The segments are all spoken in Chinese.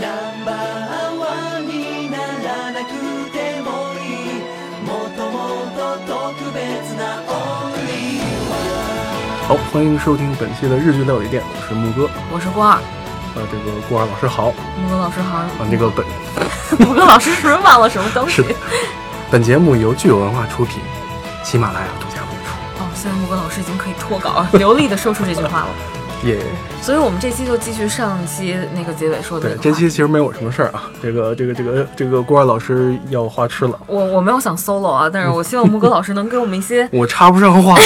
ナンバーワンにならなくてもいいもっともっと特別な Only 好，欢迎收听本期的日剧料理店，我是木哥。我是郭二，呃，这个郭二老师好。木哥老师好。啊，那个本木哥老师是不是忘了什么东西是？的，本节目由聚友文化出品，喜马拉雅独家播出。哦，现在木哥老师已经可以脱稿了，流利的说出这句话了。 耶、所以我们这期就继续上期那个结尾说的对那，个这期其实没我什么事儿啊。这个这个这个这个郭二老师要花痴了，我我没有想 solo 啊，但是我希望木哥老师能给我们一些。我插不上话，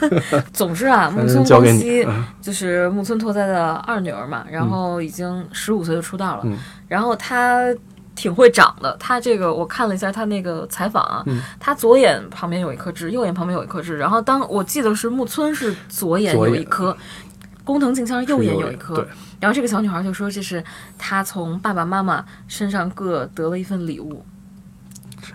总之啊，木嗯村光希嗯就是木村拓哉的二女儿嘛，然后已经十五岁就出道了，嗯然后她挺会长的。他这个我看了一下他那个采访啊，嗯她左眼旁边有一颗痣，右眼旁边有一颗痣，然后当我记得是木村是左眼有一颗。工藤静香右眼有一颗，对，然后这个小女孩就说这是她从爸爸妈妈身上各得了一份礼物。这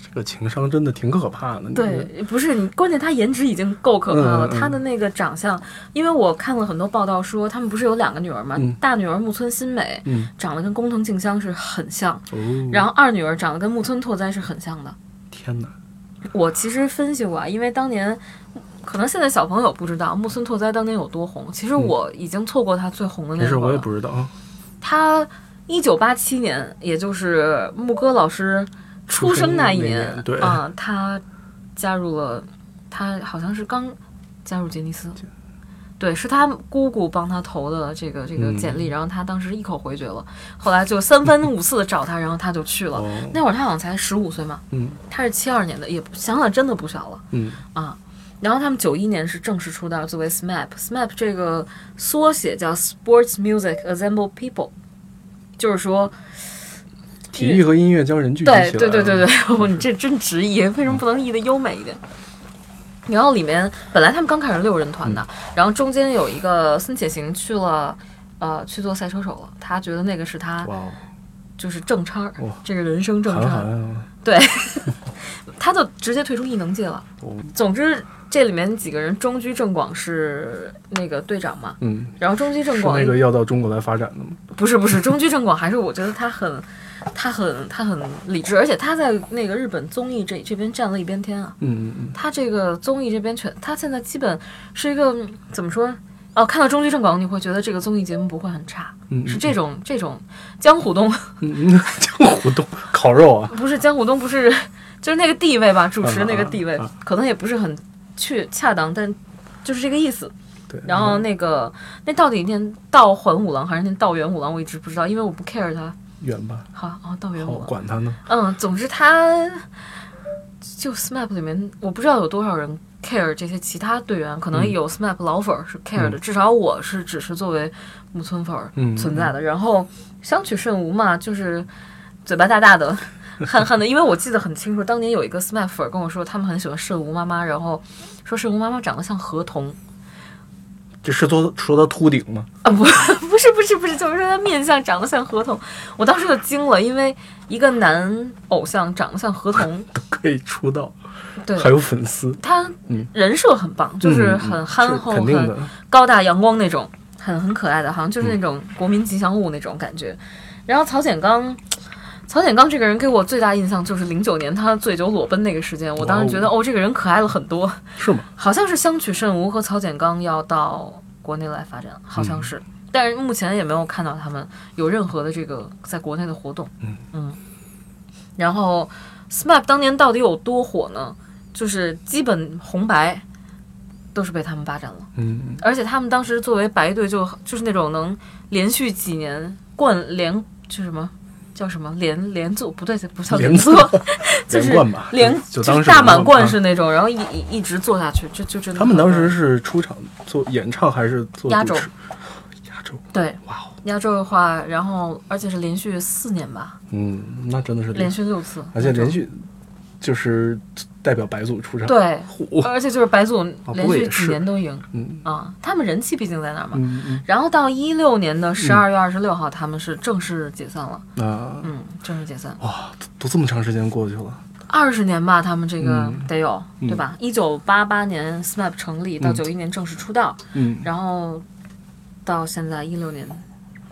这个情商真的挺可怕的。对，不是你，关键她颜值已经够可怕了。她的那个长相，因为我看了很多报道说，他们不是有两个女儿吗？嗯大女儿木村新美、嗯长得跟工藤静香是很像，哦，然后二女儿长得跟木村拓哉是很像的。天哪，我其实分析过啊，因为当年可能现在小朋友不知道木村拓哉当年有多红，其实我已经错过他最红的那没事，我也。不知道啊。他一九八七年，也就是木哥老师出生那一年对啊、他加入了，他好像是刚加入杰尼斯。对，是他姑姑帮他投的这个这个嗯简历，然后他当时一口回绝了，后来就三番五次的找他，然后他就去了。哦，那会儿他好像才十五岁嘛，嗯他是七二年的，也想想真的不小了。嗯啊。然后他们九一年是正式出道，作为 SMAP，SMAP 这个缩写叫 Sports Music Assemble People，就是说，体育和音乐将人聚集起来对。对对对对，哦，你这真直译，为什么不能译的优美一点？然后里面本来他们刚开始六人团的，然后中间有一个孙且行去了，呃，去做赛车手了。他觉得那个是他就是正差，这个人生正差 对，他就直接退出异能界了。哦总之，这里面几个人，中居正广是那个队长嘛，嗯，然后中居正是广那个要到中国来发展的吗？不是不是中居正广，还是我觉得他很他很他很理智，而且他在那个日本综艺这这边占了一边天啊。嗯嗯嗯，他这个综艺这边全，他现在基本是一个嗯怎么说？哦，看到中居正广，你会觉得这个综艺节目不会很差，嗯是这种这种江湖东嗯嗯，江湖东烤肉啊，不是江湖东，不是就是那个地位吧，主持那个地位，啊啊可能也不是很确恰当，但就是这个意思。对，然后那个那到底念道环五郎还是念道元五郎，我一直不知道，因为我不 care 他。远吧，好哦，道元好五郎。管他呢。嗯，总之他就 SMAP 里面，我不知道有多少人 care 这些其他队员，可能嗯有 SMAP 老粉儿是 care 的，至少我是只是作为木村粉存在的。然后相取甚无嘛，就是嘴巴大大的。憨憨的，因为我记得很清楚，当年有一个 SMAP 粉儿跟我说，他们很喜欢慎吾妈妈，然后说慎吾妈妈长得像河童这是说说他秃顶吗？啊，不，不是，不是，不是，就是说他面相长得像河童，我当时就惊了，因为一个男偶像长得像河童，可以出道，对，还有粉丝，他嗯人设很棒，就是嗯很憨厚、很。高大阳光那种，很很可爱的，好像就是那种国民吉祥物那种感觉。然后曹简刚，曹简刚这个人给我最大印象就是零九年他醉酒裸奔那个事件，我当时觉得哦，这个人可爱了很多。是吗？好像是相取甚无和曹简刚要到国内来发展，好像是，但是目前也没有看到他们有任何的这个在国内的活动。嗯嗯然后 SMAP 当年到底有多火呢？就是基本红白都是被他们霸占了，嗯，而且他们当时作为白队就就是那种能连续几年冠连就什么。叫什么？连连坐不对，不叫连坐，就是连连就就是大满贯是那种，然后一一一直做下去，就就真的他们当时是出场做演唱还是做压轴对。哇哦，压轴的话，然后而且是连续四年吧，嗯，那真的是连续六次，而且连续就是代表白组出场，对，嚯，而且就是白组连续几年都赢。嗯。啊，他们人气毕竟在那儿嘛。嗯嗯。然后到一六年的十二月二十六号，他们是正式解散了，啊，嗯，正式解散，哇，都这么长时间过去了，二十年吧，他们这个嗯。得有，嗯。对吧？一九八八年 SMAP 成立，到嗯。九一年正式出道，嗯，然后到现在一六年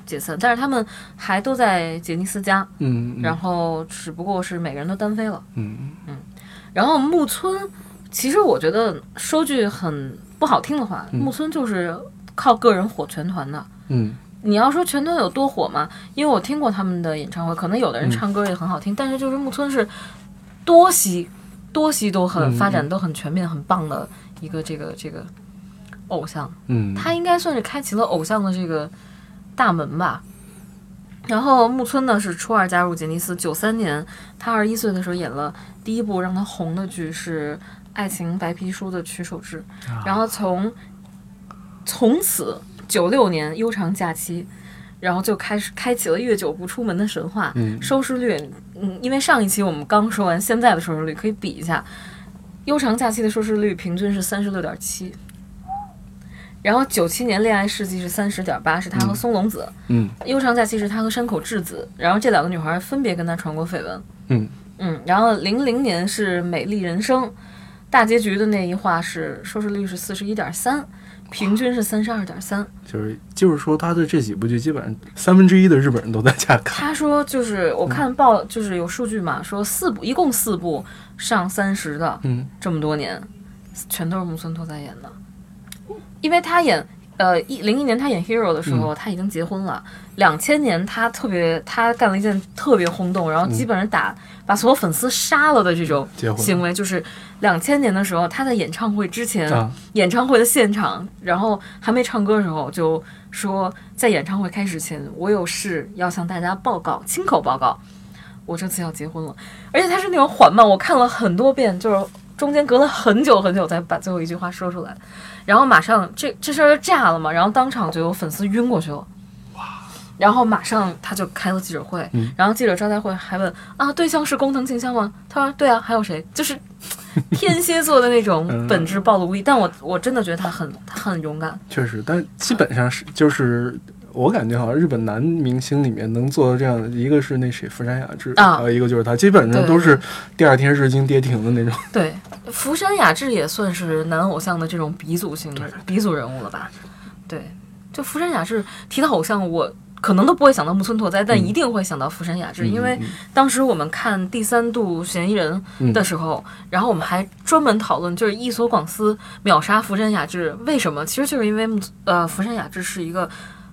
解散，但是他们还都在杰尼斯家，嗯，嗯然后只不过是每个人都单飞了。嗯嗯然后木村，其实我觉得说句很不好听的话，嗯木村就是靠个人火全团的。嗯你要说全团有多火嘛？因为我听过他们的演唱会，可能有的人嗯唱歌也很好听，但是就是木村是多席多席都很嗯发展都很全面、很棒的一个这个这个偶像。嗯，他应该算是开启了偶像的这个大门吧。然后木村呢是初二加入杰尼斯，九三年他二十一岁的时候演了第一部让他红的剧是《爱情白皮书》的曲手制，啊然后从从此九六年悠长假期，然后就开始开启了月久不出门的神话，嗯收视率，嗯，因为上一期我们刚说完现在的收视率，可以比一下，悠长假期的收视率平均是三十六点七。然后九七年《恋爱世纪》是三十点八，是他和松隆子；嗯悠长假期是他和山口智子。然后这两个女孩分别跟他传过绯闻。嗯嗯，然后零零年是《美丽人生》，大结局的那一话是收视率是四十一点三，平均是三十二点三。就是就是说他的这几部剧基本上三分之一的日本人都在家看。他说就是我看报就是有数据嘛，说四部一共四部上三十的，嗯这么多年，全都是木村拓哉演的，因为他演。呃，一零一年他演 Hero 的时候，他已经结婚了。两千年他特别，他干了一件特别轰动，然后基本上打、把所有粉丝杀了的这种行为，就是两千年的时候，他在演唱会之前，啊演唱会的现场，然后还没唱歌的时候，就说在演唱会开始前，我有事要向大家报告，亲口报告，我这次要结婚了。而且他是那种缓慢，我看了很多遍，就是中间隔了很久很久才把最后一句话说出来，然后马上这这事儿就炸了嘛，然后当场就有粉丝晕过去了。然后马上他就开了记者会，嗯然后记者招待会还问啊，对象是工藤静香吗？他说对啊，还有谁？就是 天蝎座的那种嗯本质暴露无遗。但我我真的觉得他很他很勇敢，确实，但基本上是就是我感觉好像日本男明星里面能做到这样的，一个是那谁福山雅治，啊还有一个就是他，基本上都是第二天日经跌停的那种。对，福山雅治也算是男偶像的这种鼻祖型的鼻祖人物了吧？对，就福山雅治提到偶像，我可能都不会想到木村拓哉，但一定会想到福山雅治，因为嗯当时我们看第三度嫌疑人的时候，然后我们还专门讨论，就是伊索广司秒杀福山雅治，为什么？其实就是因为木呃，福山雅治是一个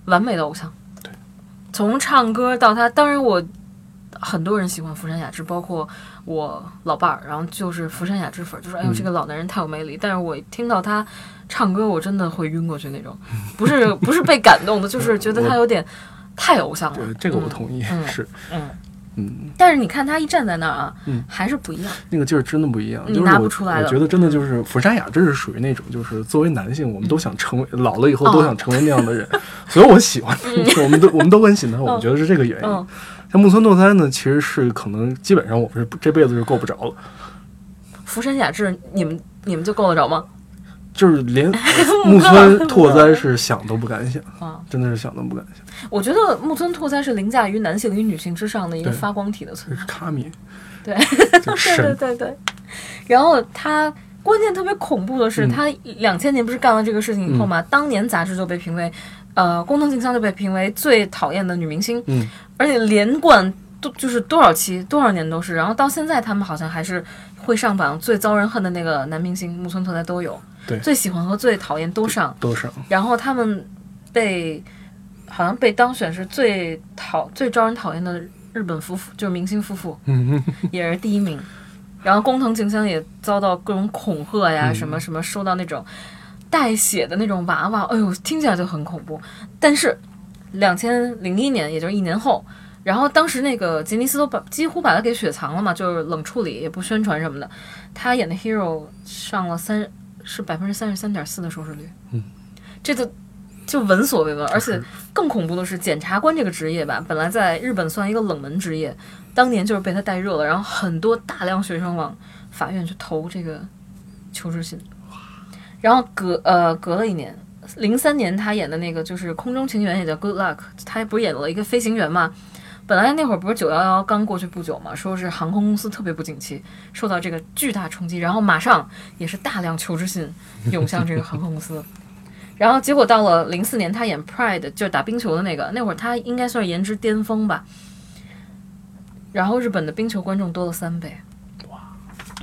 完美的偶像，对，从唱歌到他，当然我很多人喜欢福山雅治，包括我老伴儿，然后就是福山雅治粉儿，就说哎呦嗯。这个老男人太有魅力，但是我听到他唱歌，我真的会晕过去那种，不是不是被感动的，就是觉得 他有点太偶像了。对，，这个我同意，嗯是，嗯。嗯，但是你看他一站在那儿啊，嗯还是不一样。那个劲儿真的不一样。你拿就是我不出来了我觉得真的就是福山雅治是属于那种，就是作为男性，我们都想成为老了以后都想成为那样的人，所以我喜欢他，我们都我们都很喜欢，我们觉得是这个原因。嗯，像木村拓哉呢，其实是可能基本上我们是这辈子是够不着了，福山雅治，你们你们就够得着吗？就是连 木村拓哉是想都不敢想，啊，真的是想都不敢想。我觉得木村拓哉是凌驾于男性与女性之上的一个发光体的存在。卡米，对，对 对，对对。然后他关键特别恐怖的是，嗯。他两千年不是干了这个事情以后嘛，当年杂志就被评为，呃，工藤静香就被评为最讨厌的女明星，嗯，而且连贯都就是多少期多少年都是，然后到现在他们好像还是会上榜最遭人恨的那个男明星木村拓哉都有，对最喜欢和最讨厌都上，都上。然后他们被好像被当选是最讨最招人讨厌的日本夫妇，就是明星夫妇，嗯，也是第一名。然后工藤静香也遭到各种恐吓呀，嗯什么什么，收到那种带血的那种娃娃，哎呦，听起来就很恐怖。但是两千零一年，也就是一年后，然后当时那个杰尼斯都把几乎把他给雪藏了嘛，就是冷处理，也不宣传什么的。他演的 Hero 上了三是百分之三十三点四的收视率，嗯，这个就闻所未闻。而且更恐怖的是，检察官这个职业吧，本来在日本算一个冷门职业，当年就是被他带热了，然后很多大量学生往法院去投这个求职信，然后隔呃隔了一年。零三年他演的那个就是《空中情缘》，也叫《Good Luck》，他不是演了一个飞行员嘛？本来那会儿不是九幺幺刚过去不久嘛，说是航空公司特别不景气，受到这个巨大冲击，然后马上也是大量求职信涌向这个航空公司。然后结果到了零四年，他演《Pride》就是打冰球的那个，那会儿他应该算是颜值巅峰吧。然后日本的冰球观众多了三倍，哇！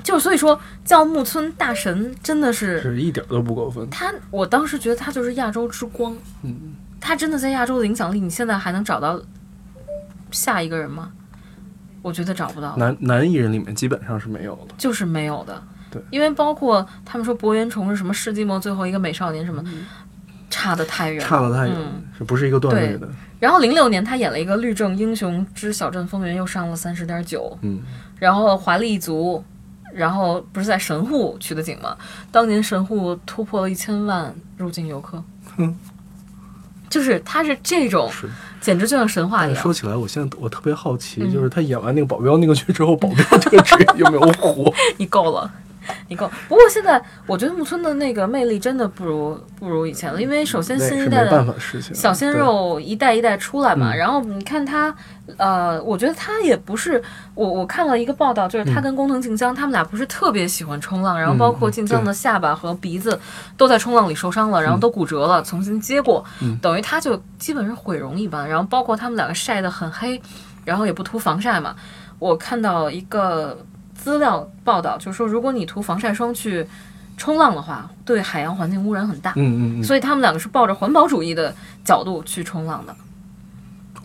就所以说叫木村大神真的是是一点都不过分。他，我当时觉得他就是亚洲之光，嗯，他真的在亚洲的影响力，你现在还能找到下一个人吗？我觉得找不到，男男艺人里面基本上是没有的。就是没有的。对，因为包括他们说博元崇是什么世纪末最后一个美少年什么，差得太远了，差得太远，嗯这不是一个段位的。然后零六年他演了一个《律政英雄之小镇风云》，又上了三十点九，嗯，然后《华丽一族》，然后不是在神户取的景吗？当年神户突破了一千万入境游客，哼，就是他是这种，简直就像神话一样。说起来，我现在我特别好奇，嗯就是他演完那个保镖那个剧之后，保镖这个职业有没有火？你够了，你够。不过现在我觉得木村的那个魅力真的不如不如以前了，因为首先新一代的。小鲜肉一代一代出来嘛，嗯。然后你看他，呃，我觉得他也不是我我看了一个报道，就是他跟工藤静香、他们俩不是特别喜欢冲浪，然后包括静香的下巴和鼻子都在冲浪里受伤了，然后都骨折了，重新接过，嗯。等于他就基本是毁容一般，然后包括他们两个晒得很黑，然后也不涂防晒嘛，我看到一个资料报道，就是说如果你涂防晒霜去冲浪的话，对海洋环境污染很大。嗯嗯嗯，所以他们两个是抱着环保主义的角度去冲浪的。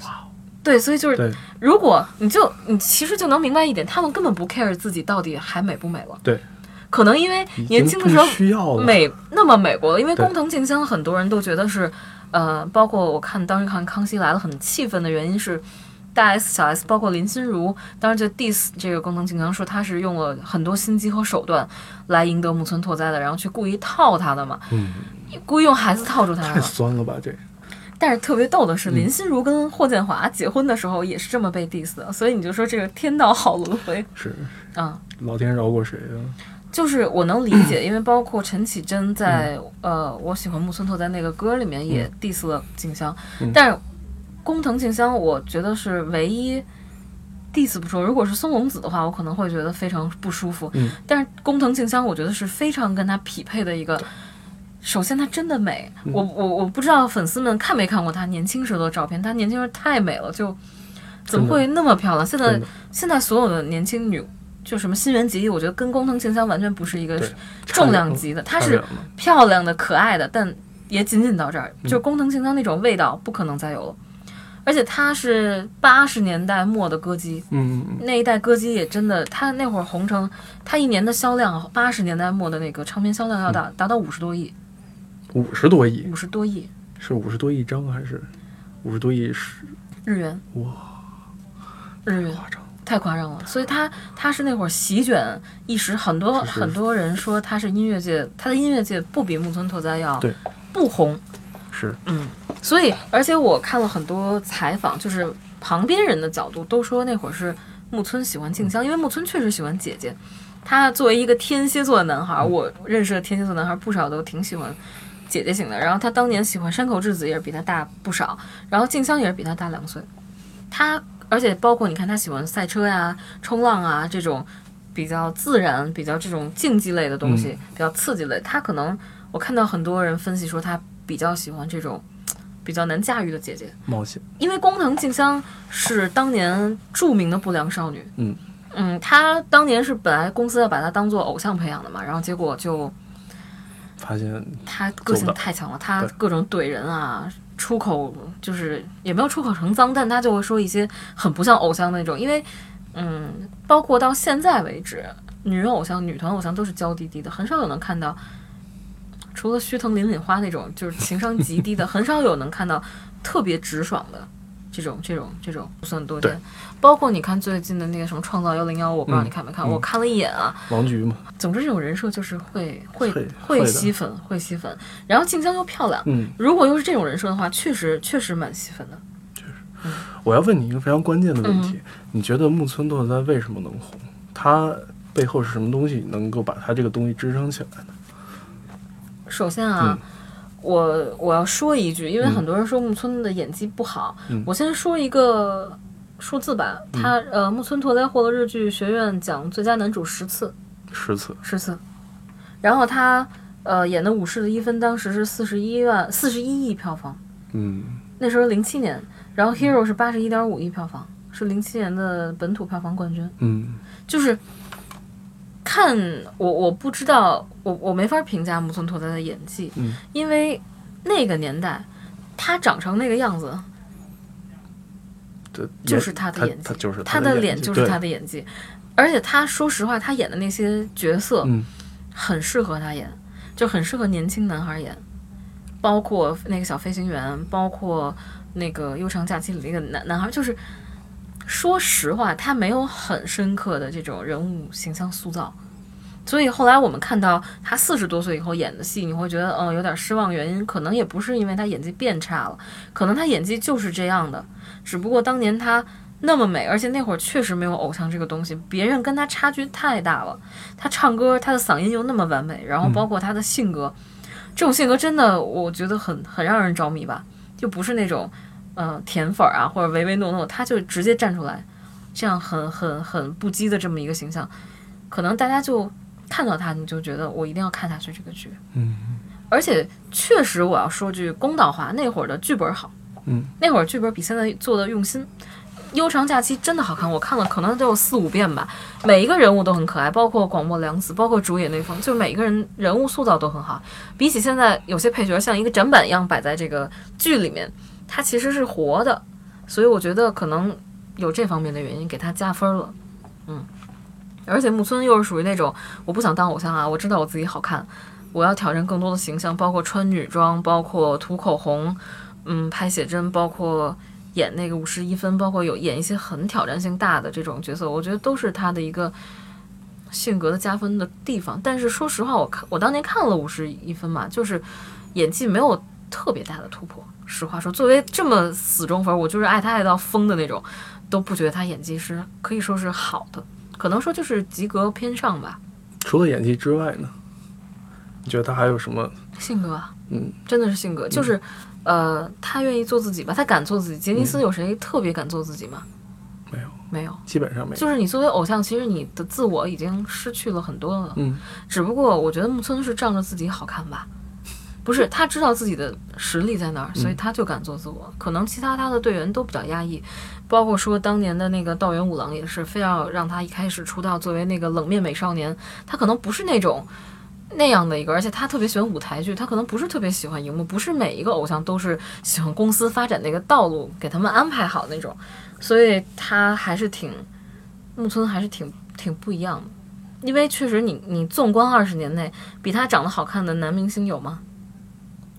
哇，对，所以就是如果你就你其实就能明白一点，他们根本不 care 自己到底还美不美了。对，可能因为年轻的时候需要。美那么美国了，因为工藤静香很多人都觉得是，呃，包括我看当时看《康熙来了》很气愤的原因是。大 S、小 S，包括林心如，当时就 diss 这个工藤静香，说她是用了很多心机和手段来赢得木村拓哉的，然后去故意套他的嘛，嗯，故意用孩子套住他太的。酸了吧这？但是特别逗的是，嗯。林心如跟霍建华结婚的时候也是这么被 diss 的，所以你就说这个天道好轮回。是啊、老天饶过谁啊？就是我能理解，因为包括陈绮贞在、呃我喜欢木村拓哉那个歌里面也 diss 了静香，嗯。但是工藤静香我觉得是唯一 diss 不说。如果是松隆子的话，我可能会觉得非常不舒服，嗯但是工藤静香我觉得是非常跟她匹配的一个。首先，她真的美，嗯我我我不知道粉丝们看没看过她年轻时候的照片，她年轻时候太美了，就怎么会那么漂亮？现在现在所有的年轻女，就什么新垣结衣，我觉得跟工藤静香完全不是一个重量级的，她是漂亮的、可爱的，但也仅仅到这儿。嗯就工藤静香那种味道不可能再有了。而且他是八十年代末的歌姬，嗯嗯那一代歌姬也真的，他那会儿红成，他一年的销量，八十年代末的那个唱片销量要达达到五十多亿，嗯，五十多亿五十多亿是五十多亿张还是五十多亿是日元，哇日元夸张？太夸张了。所以他他是那会儿席卷一时，很多很多人说他是音乐界，他的音乐界不比木村拓哉要对不红。是所以，而且我看了很多采访，就是旁边人的角度都说那会儿是木村喜欢静香，因为木村确实喜欢姐姐。他作为一个天蝎座的男孩，我认识的天蝎座男孩不少都挺喜欢姐姐型的。然后他当年喜欢山口智子也是比他大不少，然后静香也是比他大两岁。他而且包括你看他喜欢赛车呀、冲浪啊这种比较自然、比较这种竞技类的东西，比较刺激类。他可能我看到很多人分析说他比较喜欢这种比较难驾驭的姐姐。冒险，因为工藤静香是当年著名的不良少女，嗯嗯，她当年是本来公司要把她当做偶像培养的嘛，然后结果就发现她个性太强了，她各种怼人啊，出口就是也没有出口成脏，但她就会说一些很不像偶像那种，因为嗯，包括到现在为止，女人偶像、女团偶像都是娇滴滴的，很少有能看到。除了须藤凛凛花那种，就是情商极低的，很少有能看到特别直爽的这种、这种、这种，不算多见。包括你看最近的那个什么《创造幺零幺》，我不知道嗯你看没看，嗯我看了一眼啊。王菊嘛，总之，这种人设就是会会会吸粉，会吸粉。然后静香又漂亮，嗯，如果又是这种人设的话，确实确实蛮吸粉的。确实我要问你一个非常关键的问题，嗯你觉得木村拓哉为什么能红？他背后是什么东西能够把他这个东西支撑起来呢？首先啊，我我要说一句，因为嗯。很多人说木村的演技不好，嗯。我先说一个数字吧。他呃，木村拓哉获得日剧学院奖最佳男主十次，十次，十次。然后他呃，演的《武士的一分》当时是四十一万四十一亿票房，嗯。那时候零七年，然后《Hero》是八十一点五亿票房，是零七年的本土票房冠军。嗯。就是看我我不知道，我我没法评价木村拓哉的演技，嗯因为那个年代他长成那个样子，这就是他的演技他就是他的脸就是他的的演技，而且他说实话，他演的那些角色嗯很适合他演，就很适合年轻男孩演，包括那个小飞行员，包括那个《悠长假期》里那个男男孩，就是说实话，他没有很深刻的这种人物形象塑造。所以后来我们看到他四十多岁以后演的戏，你会觉得嗯有点失望，原因可能也不是因为他演技变差了，可能他演技就是这样的，只不过当年他那么美，而且那会儿确实没有偶像这个东西，别人跟他差距太大了。他唱歌，他的嗓音又那么完美，然后包括他的性格，这种性格真的我觉得很很让人着迷吧，就不是那种呃甜粉儿啊或者唯唯诺诺，他就直接站出来，这样很很很不羁的这么一个形象，可能大家就看到他，你就觉得我一定要看下去这个剧。嗯而且确实，我要说句公道话，那会儿的剧本好，嗯，那会儿剧本比现在做的用心。悠长假期真的好看，我看了可能都有四五遍吧，每一个人物都很可爱，包括广末凉子，包括主演那方，就每一个人人物塑造都很好。比起现在有些配角像一个展板一样摆在这个剧里面，他其实是活的，所以我觉得可能有这方面的原因给他加分了。嗯，而且木村又是属于那种我不想当偶像啊，我知道我自己好看，我要挑战更多的形象，包括穿女装，包括涂口红，嗯，拍写真，包括演那个五十一分，包括有演一些很挑战性大的这种角色，我觉得都是他的一个性格的加分的地方。但是说实话，我看我当年看了五十一分嘛，就是演技没有特别大的突破。实话说，作为这么死忠粉，我就是爱他爱到疯的那种，都不觉得他演技是可以说是好的，可能说就是及格偏上吧。除了演技之外呢，你觉得他还有什么？性格啊，嗯，真的是性格，就是，呃，他愿意做自己吧，他敢做自己。杰尼斯有谁特别敢做自己吗？没有，没有，基本上没有。就是你作为偶像，其实你的自我已经失去了很多了。嗯只不过我觉得木村是仗着自己好看吧，不是他知道自己的实力在哪儿，所以他就敢做自我。可能其他他的队员都比较压抑，包括说当年的那个道元五郎也是，非要让他一开始出道作为那个冷面美少年，他可能不是那种。那样的一个，而且他特别喜欢舞台剧，他可能不是特别喜欢荧幕，不是每一个偶像都是喜欢公司发展那个道路给他们安排好那种，所以他还是挺木村还是挺挺不一样的。因为确实你，你纵观二十年内，比他长得好看的男明星有吗？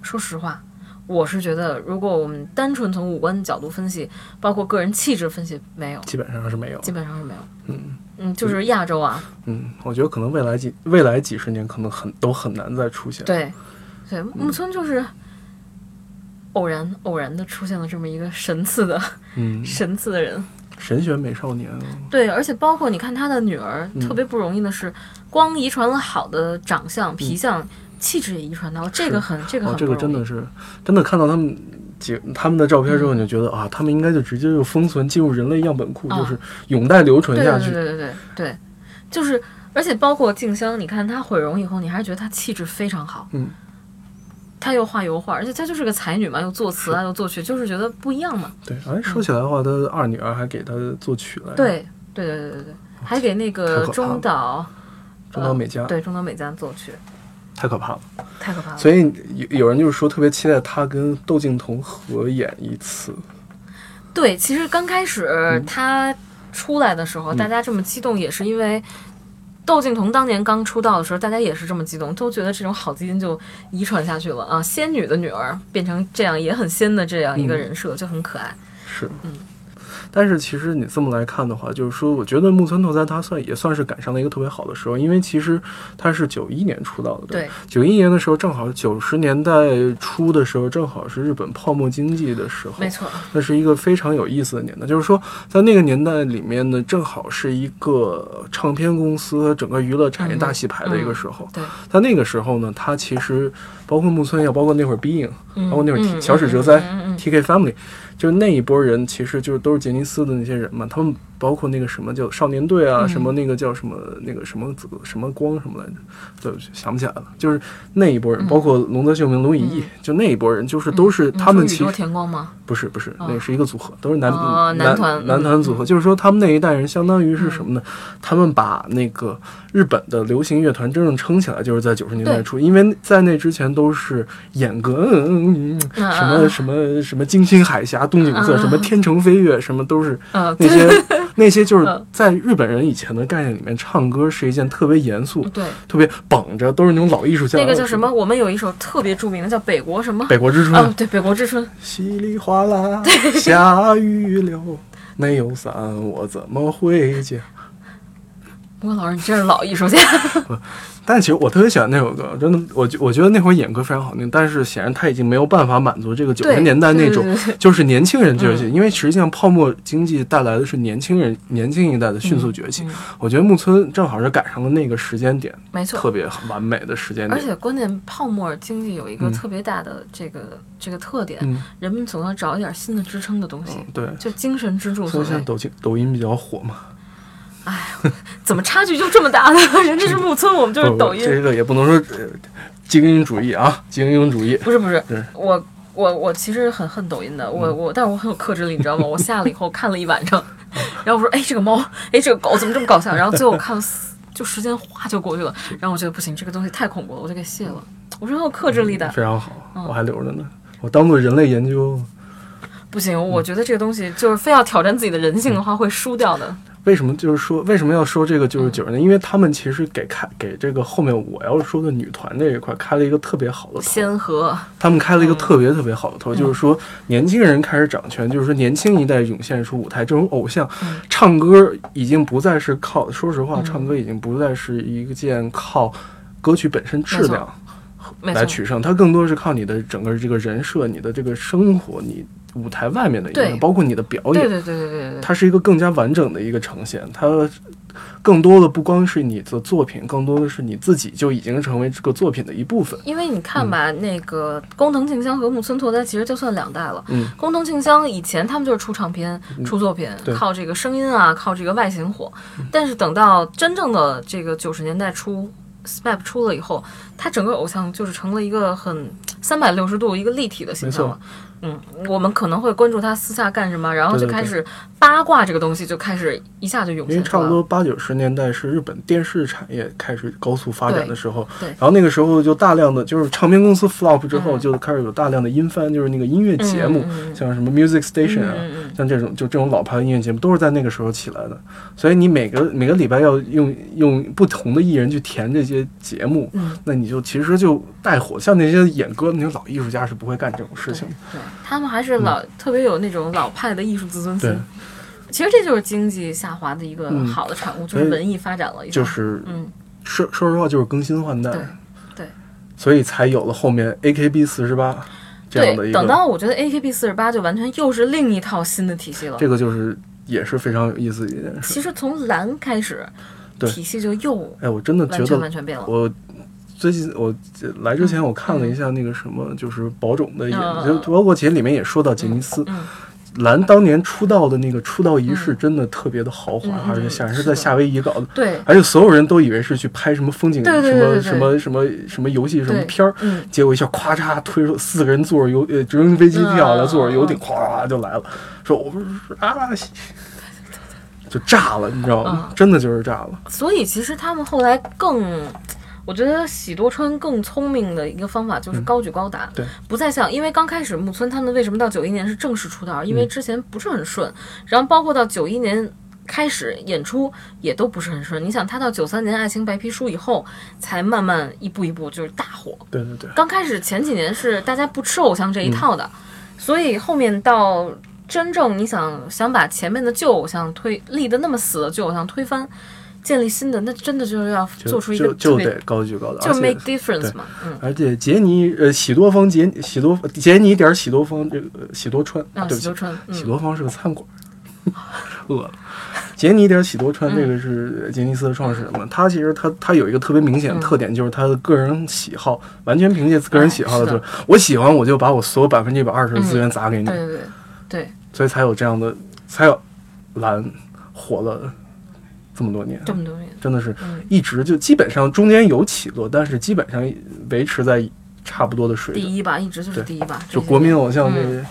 说实话，我是觉得，如果我们单纯从五官角度分析，包括个人气质分析，没有，基本上是没有。基本上是没有。嗯嗯，就是亚洲啊，嗯，我觉得可能未来几未来几十年可能很都很难再出现。对，对，木村就是偶然偶然的出现了这么一个神似的嗯，神似的人。神选美少年，对，而且包括你看他的女儿，嗯特别不容易的是，光遗传了好的长相、皮相、气质也遗传到，这个很这个哦，很这个真的是真的看到他们几他们的照片之后，你就觉得啊，他们应该就直接就封存进入人类样本库，啊。就是永代流传下去。对对对对对，就是，而且包括静香，你看她毁容以后，你还是觉得她气质非常好。嗯，她又画油画，而且她就是个才女嘛，又作词啊，又作曲，就是觉得不一样嘛。对，哎，说起来的话，她二女儿还给她作曲了，，对对对对对对，还给那个中岛中岛美嘉，对中岛美嘉作曲，太可怕了。太可怕了。所以有有人就是说特别期待他跟窦靖童合演一次。对，其实刚开始嗯他出来的时候，大家这么激动，也是因为窦靖童当年刚出道的时候，大家也是这么激动，都觉得这种好基因就遗传下去了啊，仙女的女儿变成这样也很仙的这样一个人设，就很可爱。是，嗯但是其实你这么来看的话，就是说，我觉得木村拓哉他算也算是赶上了一个特别好的时候，因为其实他是九一年出道的，对，九一年的时候正好九十年代初的时候，正好是日本泡沫经济的时候，没错，那是一个非常有意思的年代，就是说，在那个年代里面呢，正好是一个唱片公司和整个娱乐产业大洗牌的一个时候。对，在那个时候呢，他其实包括木村也，包括那会儿 Being，嗯包括那会儿嗯小史哲哉嗯嗯嗯 TK Family，就是那一波人，其实就是都是杰尼斯的那些人嘛。他们包括那个什么叫少年队啊，嗯什么那个叫什么那个什么紫什么光什么来着，对不起，想不起来了。就是那一波人，嗯包括龙泽秀明、龙以义，就那一波人，就是都是他们其实说宇多田光吗？不是不是，哦那是一个组合，都是男、哦男男团男团组合。嗯就是说，他们那一代人相当于是什么呢？他们把那个日本的流行乐团真正撑起来，就是在九十年代初，因为在那之前都是演歌，嗯嗯嗯嗯，什么什么什么金星海峡、动景色，嗯什么天成飞跃，什么都是呃，那些那些就是嗯在日本人以前的概念里面，唱歌是一件特别严肃、对，特别绷着，都是那种老艺术家。那个叫什么？？我们有一首特别著名的，叫《北国什么》。北国之春。啊，对，《北国之春》。稀里哗啦下雨了，没有伞我怎么回家？郭老师，你真是老艺术家。但其实我特别喜欢那首歌，真的，我觉我觉得那会儿演歌非常好听，但是显然他已经没有办法满足这个九十年代那种就是年轻人崛起，嗯因为实际上泡沫经济带来的是年轻人年轻一代的迅速崛起。嗯嗯我觉得木村正好是赶上了那个时间点，没错。特别完美的时间点而。且关键，泡沫经济有一个嗯特别大的这个、这个特点，嗯人们总要找一点新的支撑的东西，嗯，对，就精神支柱。所以现在抖音抖音比较火嘛。怎么差距就这么大呢？人家是木村，我们就是抖音。这个也不能说呃精英主义啊，精英主义。不是不是对，我我我其实很恨抖音的，我我但是我很有克制力，你知道吗？我下了以后看了一晚上，然后我说，哎，这个猫，哎，这个狗怎么这么搞笑？然后最后我看了四，就时间哗就过去了，然后我觉得不行，这个东西太恐怖了，我就给卸了。我是很有克制力的，非常好，嗯我还留着呢。我当做人类研究。不行，我觉得这个东西就是非要挑战自己的人性的话，会输掉的。为什么就是说为什么要说这个就是嗯九十年？因为他们其实给开给这个后面我要说的女团这一块开了一个特别好的头，先河，他们开了一个嗯特别特别好的头，就是说年轻人开始掌权，就是说年轻一代涌现出舞台，这种偶像嗯。唱歌已经不再是靠，说实话，嗯。唱歌已经不再是一件靠歌曲本身质量来取胜，它更多是靠你的整个这个人设、你的这个生活、你舞台外面的一对面，包括你的表演。对对对对对对对，它是一个更加完整的一个呈现，它更多的不光是你的作品，更多的是你自己就已经成为这个作品的一部分。因为你看吧，那个工藤静香和木村拓哉其实就算两代了。嗯，工藤静香以前他们就是出唱片、出作品，对靠这个声音啊，靠这个外形火。但是等到真正的这个九十年代初，SMAP 出了以后，他整个偶像就是成了一个很三百六十度一个立体的形象了。嗯，我们可能会关注他私下干什么，然后就开始八卦这个东西，就开始一下就涌因为现出来了。差不多八九十年代是日本电视产业开始高速发展的时候，对对。然后那个时候就大量的就是唱片公司 flop 之后，嗯。就开始有大量的音翻，就是那个音乐节目，像什么 Music Station 啊，像这种就这种老牌的音乐节目都是在那个时候起来的，所以你每个每个礼拜要用用不同的艺人去填这些节目，嗯。那你就其实就带火。像那些演歌的那些老艺术家是不会干这种事情的。对，他们还是老、特别有那种老派的艺术自尊心对。其实这就是经济下滑的一个嗯好的产物，就是文艺发展了一下。就是嗯，说说实话，就是更新换代，对对所以才有了后面 AKB 四十八这样的对。一等，到我觉得 AKB 四十八就完全又是另一套新的体系了。这个就是也是非常有意思的一件事。其实从蓝开始，对体系就又哎，我真的觉完全得完全变了。我。最近我来之前，我看了一下那个什么，就是宝冢的演，嗯就包括其实里面也说到杰尼斯，嗯，蓝当年出道的那个出道仪式嗯真的特别的豪华，而且显然是在夏威夷搞的，对。而且所有人都以为是去拍什么风景、什么什么什么什么游戏什么片儿，嗯，结果一下咵嚓推出四个人坐着游呃直升飞机票来嗯坐着游艇，咵就来了，说我不是啊，就炸了，你知道吗？嗯。真的就是炸了。所以其实他们后来更。我觉得喜多川更聪明的一个方法就是高举高打，对不再像因为刚开始木村他们为什么到九一年是正式出道，因为嗯之前不是很顺，然后包括到九一年开始演出也都不是很顺。你想他到九三年《爱情白皮书》以后，才慢慢一步一步就是大火。对对对，刚开始前几年是大家不吃偶像这一嗯套的，所以后面到真正你想想把前面的旧偶像推立的那么死的旧偶像推翻，建立新的，那真的就是要做出一个就就得高举高打，就 make difference 嘛，嗯，而且杰尼呃喜多方杰喜多杰尼点儿喜多方这个呃喜多川，啊，对不起喜多，川，嗯，喜多方是个餐馆，饿了。杰尼点喜多川嗯这个是杰尼斯的创始人嘛，他其实他他有一个特别明显的特点，就是他的个人喜好，完全凭借个人喜好的，就是我喜欢我就把我所有百分之一百二十的资源砸给你，对对对对，所以才有这样的，才有蓝火了这么多年，这么多年，真的是嗯一直就基本上中间有起落，但是基本上维持在差不多的水平。第一吧，一直就是第一吧。就国民偶像这嗯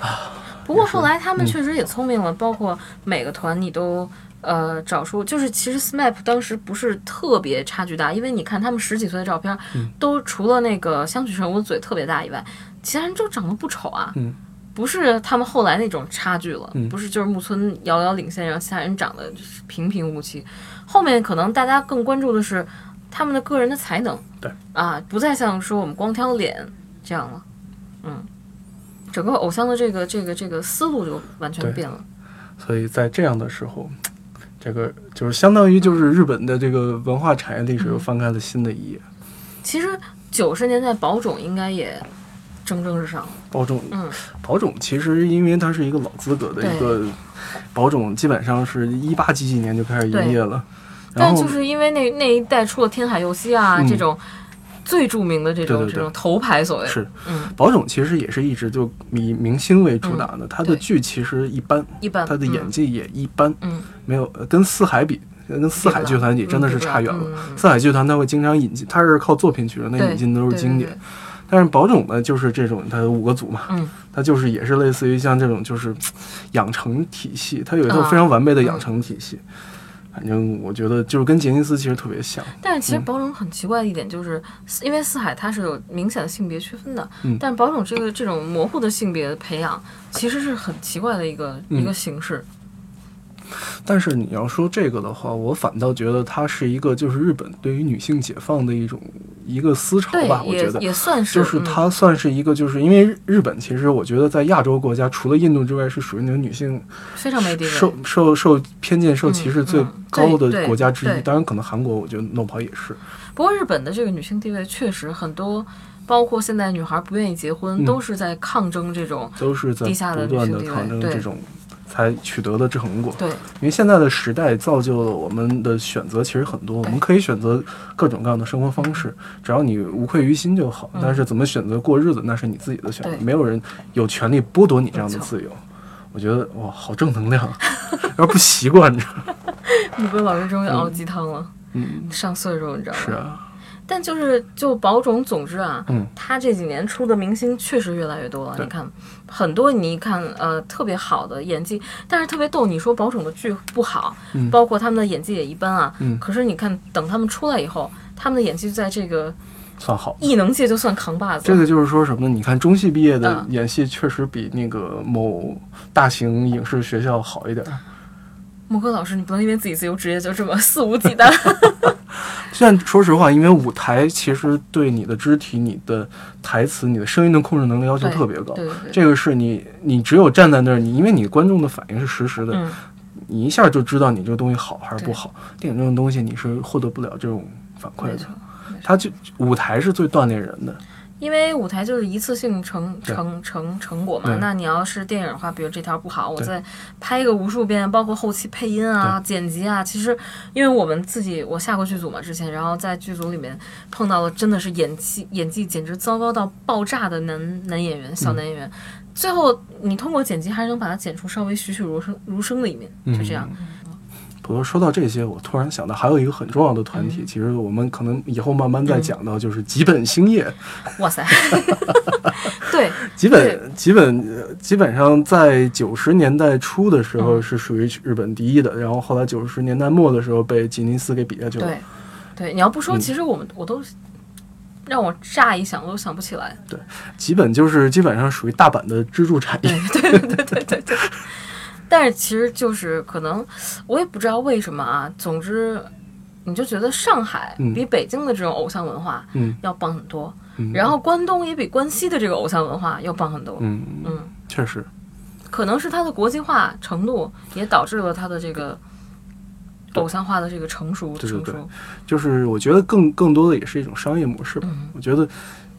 啊，不过后来他们嗯确实也聪明了，包括每个团你都呃找出，就是其实 SMAP 当时不是特别差距大，因为你看他们十几岁的照片，嗯都除了那个香取慎吾嘴特别大以外，其他人就长得不丑啊。嗯不是他们后来那种差距了，嗯不是就是木村遥遥领先，然后其他人长得就是平平无奇。后面可能大家更关注的是他们的个人的才能，对啊，不再像说我们光挑脸这样了，嗯，整个偶像的这个这个这个思路就完全变了。所以在这样的时候，这个就是相当于就是日本的这个文化产业历史又翻开了新的一页。其实九十年代宝冢应该也蒸蒸日上。了，宝冢，嗯，宝冢其实因为它是一个老资格的一个，宝冢基本上是一八几几年就开始营业了，但就是因为那那一代出了天海佑希啊、嗯。这种最著名的这种这种头牌所谓，是。嗯，宝冢其实也是一直就以明星为主打的，他的剧其实一般，一般他的演技也一般，嗯，没有呃跟四海比，跟四海剧团比嗯真的是差远了。四海剧团他会经常引进，他是靠作品取胜，那引进的都是经典。但是宝冢呢，就是这种，它有五个组嘛，嗯，它就是也是类似于像这种就是 养成体系，它有一套啊非常完备的养成体系。反正我觉得就是跟杰尼斯其实特别像，但是其实嗯宝冢很奇怪的一点就是，因为四海它是有明显的性别区分的，嗯。但是宝冢这个这种模糊的性别培养，其实是很奇怪的一个、嗯。一个形式。但是你要说这个的话，我反倒觉得它是一个就是日本对于女性解放的一种一个思潮吧，，我觉得。也算是，就是嗯它算是一个，就是因为日日本其实我觉得在亚洲国家，除了印度之外，是属于那种女性非常没地位。受受受偏见、受歧视最嗯高的国家之一。对当然，可能韩国我觉得弄不好也是。不过日本的这个女性地位确实很多，包括现在女孩不愿意结婚，嗯都是在抗争这种。都是在地下的不断的抗争对这种才取得的成果。对，因为现在的时代造就了我们的选择其实很多，我们可以选择各种各样的生活方式，只要你无愧于心就好。嗯但是怎么选择过日子，那是你自己的选择，没有人有权利剥夺你这样的自由。我觉得哇，好正能量，有点不习惯着。木龟老师终于熬鸡汤了，嗯，上岁数你知道吗？是啊，但就是就宝冢，总之啊，嗯他这几年出的明星确实越来越多了。你看，很多你一看，呃，特别好的演技，但是特别逗。你说宝冢的剧不好，嗯包括他们的演技也一般啊。嗯可是你看，等他们出来以后，他们的演技在这个算好。艺能界就算扛把子。这个就是说什么呢？你看中戏毕业的嗯演戏确实比那个某大型影视学校好一点儿。木哥老师，你不能因为自己自由职业就这么肆无忌惮。虽然说实话，因为舞台其实对你的肢体、你的台词、你的声音的控制能力要求特别高。这个是你，你只有站在那儿，你因为你观众的反应是实时的，嗯，你一下就知道你这个东西好还是不好。电影这种东西你是获得不了这种反馈的。它就舞台是最锻炼人的。因为舞台就是一次性成成成成果嘛，那你要是电影的话，比如这条不好，我再拍个无数遍，包括后期配音啊、剪辑啊。其实，因为我们自己我下过剧组嘛，之前，然后在剧组里面碰到了真的是演技演技简直糟糕到爆炸的男男演员、小男演员，最后你通过剪辑还是能把它剪出稍微栩栩如生如生的一面，就这样。不过说到这些，我突然想到还有一个很重要的团嗯体，其实我们可能以后慢慢再讲到，就是吉本兴业。哇塞，对，基本基本呃基本上在九十年代初的时候嗯是属于日本第一的，然后后来九十年代末的时候被吉尼斯给比下去了。对，对，你要不说，嗯其实我们我都让我乍一想都想不起来。对基本就是基本上属于大阪的支柱产业。对对对对对对。但是其实就是可能，我也不知道为什么啊。总之，你就觉得上海嗯比北京的这种偶像文化嗯要棒很多，嗯，然后关东也比关西的这个偶像文化要棒很多。嗯，嗯，确实，可能是它的国际化程度也导致了它的这个偶像化的这个成熟对对对。就是我觉得更更多的也是一种商业模式吧。嗯我觉得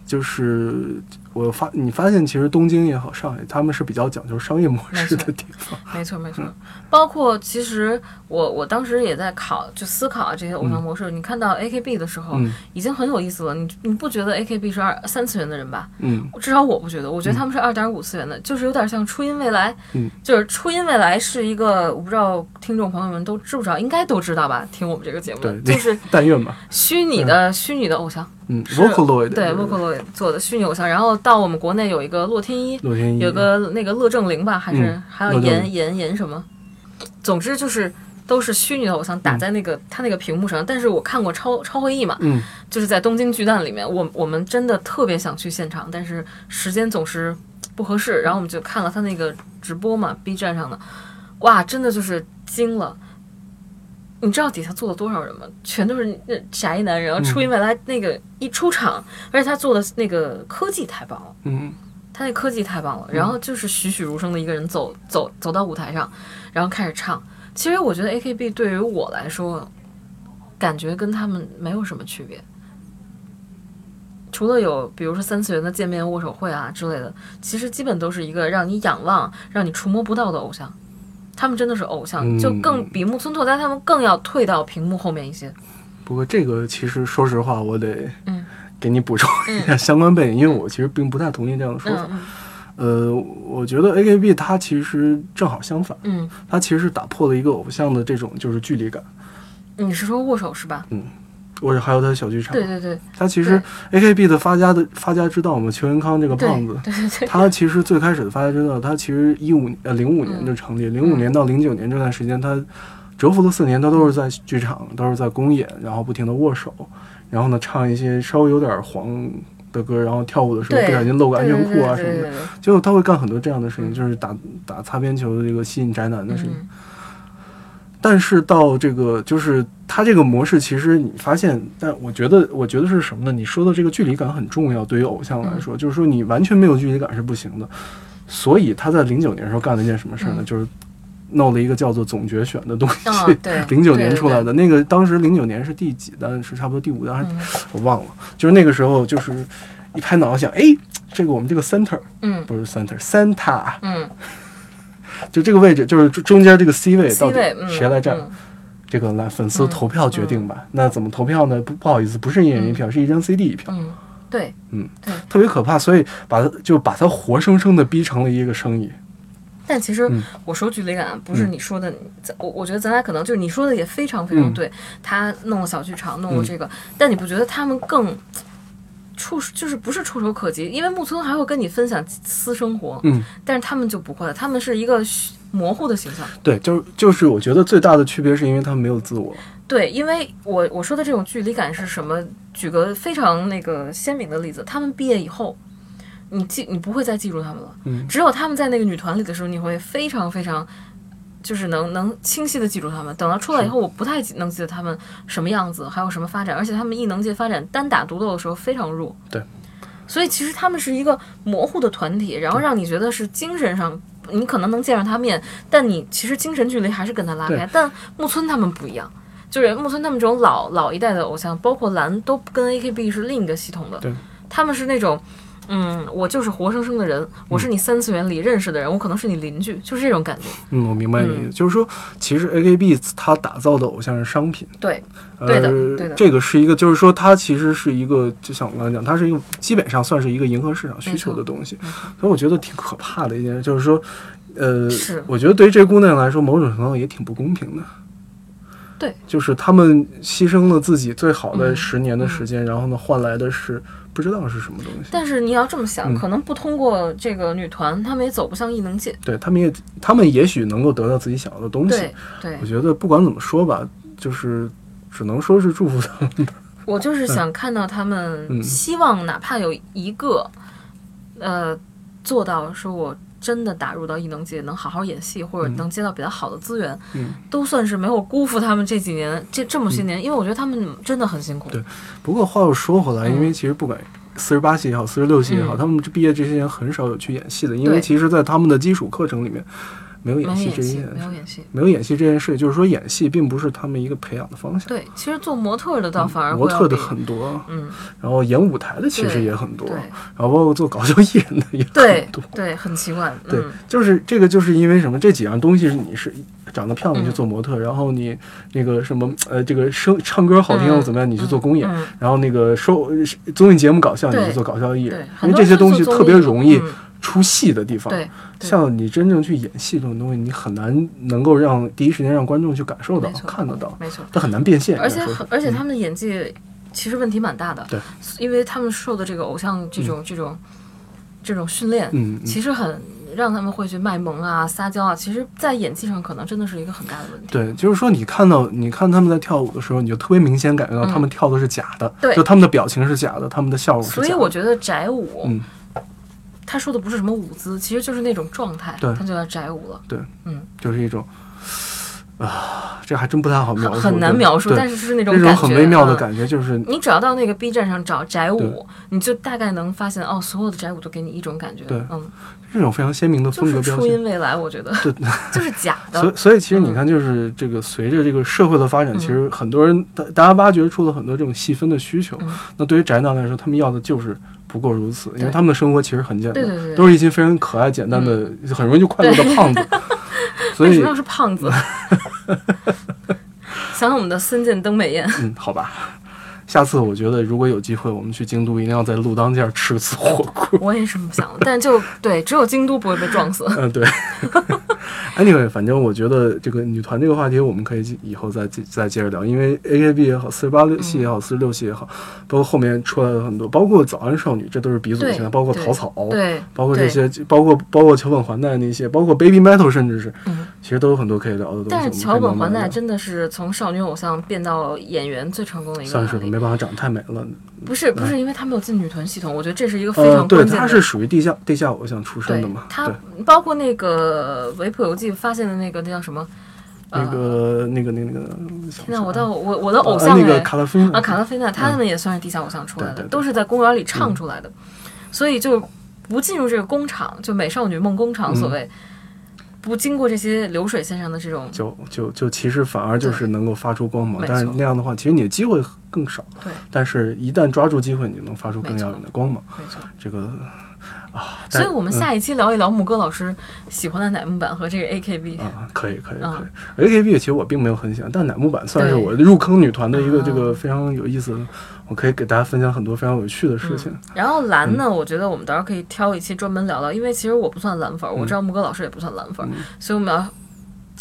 就是我发你发现，其实东京也好，上海他们是比较讲究商业模式的地方。没错没错，包括其实我我当时也在考，就思考啊这些偶像模式。你看到 AKB 的时候，嗯已经很有意思了。你你不觉得 AKB 是二三次元的人吧？嗯至少我不觉得，我觉得他们是二点五次元的，就是有点像初音未来。嗯，就是初音未来是一个，我不知道听众朋友们都知不知道，应该都知道吧？听我们这个节目就是但愿吧。虚拟的、虚拟的偶像，嗯是，Vocaloid 对就是 Vocaloid 做的虚拟偶像。然后到我们国内有一个洛天依，洛天依有个那个乐正玲吧，还是、嗯还有严严严什么，总之就是都是虚拟的偶像打在那个、他那个屏幕上。但是我看过超超会议嘛，嗯就是在东京巨蛋里面，我我们真的特别想去现场，但是时间总是不合适，然后我们就看了他那个直播嘛，B 站上的，哇，真的就是惊了。你知道底下坐了多少人吗？全都是那宅男人。然后初音未来那个一出场，而且他做的那个科技太棒了。嗯他那科技太棒了，然后就是栩栩如生的一个人走走走到舞台上，然后开始唱。其实我觉得 AKB 对于我来说，感觉跟他们没有什么区别，除了有比如说三次元的见面握手会啊之类的，其实基本都是一个让你仰望、让你触摸不到的偶像。他们真的是偶像，嗯就更比木村拓哉他们更要退到屏幕后面一些。不过这个其实说实话，我得嗯给你补充一下相关背景，因为我其实并不太同意这样的说法。嗯呃，我觉得 AKB 它其实正好相反，嗯它其实是打破了一个偶像的这种就是距离感。嗯，你是说握手是吧？或者还有他的小剧场，对对对。它其实 AKB 的发家的发家之道嘛，邱元康这个胖子，对对对，他其实最开始的发家之道，他其实一五呃零五年就成立，零五年到零九年这段时间，他蛰伏了四年，他都是在剧场，都是在公演，然后不停的握手，然后呢唱一些稍微有点黄的歌，然后跳舞的时候不小心露个安全裤啊什么的，对对对。对对结果他会干很多这样的事情，就是打打擦边球的这个吸引宅男的事情。嗯但是到这个就是它这个模式，其实你发现，但我觉得，我觉得是什么呢？你说的这个距离感很重要，对于偶像来说，就是说你完全没有距离感是不行的。所以他在零九年的时候干了一件什么事呢？嗯就是弄了一个叫做总决选的东西，啊 对零九年出来的那个，当时零九年是第几单？是差不多第五单，还我忘了。就是那个时候，就是一拍脑袋想，哎，这个我们这个 center 嗯不是 center，center，嗯就这个位置，就是中中间这个 C 位到底谁来占？嗯这个来粉丝嗯投票决定吧。那怎么投票呢？不不好意思，不是一人一票，是一张 CD 一票，嗯，对，嗯对。特别可怕。所以把它就把它活生生的逼成了一个生意。但其实嗯我说距离感不是嗯你说的，咱我我觉得咱俩可能就是你说的也非常非常嗯对。他弄了小剧场，弄了嗯这个，但你不觉得他们更触就是不是触手可及？因为木村还会跟你分享私生活，嗯，但是他们就不会了，他们是一个模糊的形象。对，就是就是，我觉得最大的区别是因为他们没有自我。对，因为我我说的这种距离感是什么？举个非常那个鲜明的例子，他们毕业以后，你记你不会再记住他们了，嗯只有他们在那个女团里的时候，你会非常非常。就是能能清晰的记住他们，等到出来以后，我不太记能记得他们什么样子，还有什么发展，而且他们异能界发展单打独斗的时候非常弱。对，所以其实他们是一个模糊的团体，然后让你觉得是精神上你可能能见着他面，但你其实精神距离还是跟他拉开。但木村他们不一样，就是木村他们这种老老一代的偶像，包括蓝，都跟 AKB 是另一个系统的。对，他们是那种，嗯，我就是活生生的人，我是你三次元里认识的人，我可能是你邻居，就是这种感觉。嗯，我明白你的意思，嗯。就是说，其实 AKB 它打造的偶像是商品。对，对的呃对的。这个是一个，就是说，它其实是一个，就像我刚才讲，它是一个基本上算是一个迎合市场需求的东西，所以我觉得挺可怕的一件事，就是说，呃是，我觉得对于这姑娘来说，某种程度上也挺不公平的。对，就是他们牺牲了自己最好的嗯十年的时间，然后呢，换来的是不知道是什么东西。但是你要这么想，嗯可能不通过这个女团，他们也走不向异能界。对他们也，他们也许能够得到自己想要的东西对。对我，觉得不管怎么说吧，就是只能说是祝福他们。我就是想看到他们，嗯希望哪怕有一个，呃，做到说我真的打入到异能界，能好好演戏，或者嗯能接到比较好的资源，嗯，都算是没有辜负他们这几年这这么些年，因为我觉得他们真的很辛苦。对不过话又说回来，嗯因为其实不管四十八系也好，四十六系也好，嗯。他们毕业这些年很少有去演戏的，因为其实，在他们的基础课程里面，没有演戏，这一件事，没有演戏。没有演戏这件事，就是说演戏并不是他们一个培养的方向。对，其实做模特的倒反而嗯模特的很多，嗯，然后演舞台的其实也很多，然后包括做搞笑艺人的也很多。对，很奇怪。对嗯，就是这个，就是因为什么？这几样东西是你是长得漂亮嗯去做模特，然后你那个什么呃，这个声唱歌好听嗯又怎么样？你去做公演，嗯然后那个收综艺节目搞笑，你去做搞笑艺人，，因为这些东西特别容易嗯出戏的地方。对，对像你真正去演戏这种东西，你很难能够让第一时间让观众去感受到看得到，没错。它很难变现。而且而且他们的演技其实问题蛮大的，对，因为他们受的这个偶像这种这种这种训练，嗯，嗯其实很让他们会去卖萌啊、撒娇啊，其实，在演技上可能真的是一个很大的问题。对，就是说你看到你看他们在跳舞的时候，你就特别明显感觉到嗯他们跳的是假的，对就他们的表情是假的，他们的笑容是假的。所以我觉得宅舞，嗯，他说的不是什么舞姿，其实就是那种状态，对他就叫宅舞了。对，嗯，就是一种啊，这还真不太好描述，很很难描述，但是是那种那种感觉很微妙的嗯感觉，就是你只要到那个 B 站上找宅舞，你就大概能发现哦，所有的宅舞都给你一种感觉，对嗯，这种非常鲜明的风格。初音未来，我觉得对，就是假的，所以所以其实你嗯看，就是这个随着这个社会的发展，嗯其实很多人大大家挖掘出了很多这种细分的需求。嗯那对于宅男来说，他们要的就是不过如此，因为他们的生活其实很简单，对对对，都是一群非常可爱简单的、很容易就快乐的胖子。所以为什么要是胖子？想想我们的孙健登美艳，嗯，好吧。下次我觉得如果有机会，我们去京都，一定要在路当间吃次火锅。我也是这么想的，但就对，只有京都不会被撞死。嗯，对。anyway，反正我觉得这个女团这个话题，我们可以以后再再接着聊，因为 AKB 也好，四十八系也好，四十六系也好，包括后面出来的很多，包括早安少女，这都是鼻祖。对现在包括对草草，对，包括这些，包括包括桥本环奈那些，包括 Baby Metal，甚至是，嗯其实都有很多可以聊的东西。但是桥本环奈真的是从少女偶像变到演员最成功的一个算是吧，案例。没办法，长得太美了。不是不是因为他没有进女团系统，我觉得这是一个非常关键的。她是属于地下地下偶像出身的嘛，他。包括那个《维普游记》发现的那个那叫什么？那个、那个、那个、那个，天呐，我到我我的偶呃像哎那个卡拉菲娜啊，卡拉菲娜，他们也算是地下偶像出来的，对对对都是在公园里唱出来的，所以就不进入这个工厂，就美少女梦工厂所谓，不经过这些流水线上的这种，就就就其实反而就是能够发出光芒，但是那样的话，其实你的机会更少。对，但是一旦抓住机会，你能发出更耀眼的光芒。没错。这个啊，所以我们下一期聊一聊牧歌老师喜欢的乃木坂和这个 AKB。啊，可以可以嗯可以。AKB 其实我并没有很喜欢，但乃木坂算是我入坑女团的一个啊这个非常有意思的，我可以给大家分享很多非常有趣的事情。然后蓝嗯呢，我觉得我们到时候可以挑一期专门聊聊，因为其实我不算蓝粉儿，我知道木哥老师也不算蓝粉儿，嗯所以我们要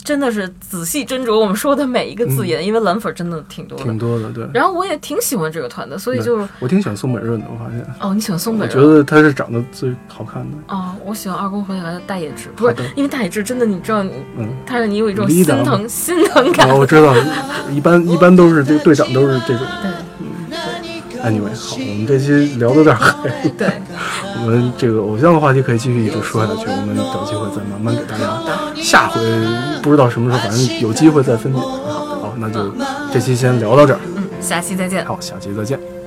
真的是仔细斟酌我们说的每一个字眼，因为蓝粉儿真的挺多挺多的，对。然后我也挺喜欢这个团的，所以对就我挺喜欢松本润的，我发现，哦，你喜欢松我本润？觉得他是长得最好看的。哦，我喜欢二宫和也的大野智，不是因为大野智真的，你知道，你嗯，他让你有一种心疼心疼感哦，。我知道，一般一般都是这个队长都是这种。对 Anyway，好，我们这期聊的有点嗨，对，我们这个偶像的话题可以继续一直说下去，我们找机会再慢慢给大家。下回不知道什么时候，反正有机会再分解。好，那就这期先聊到这儿，嗯，下期再见。好，下期再见。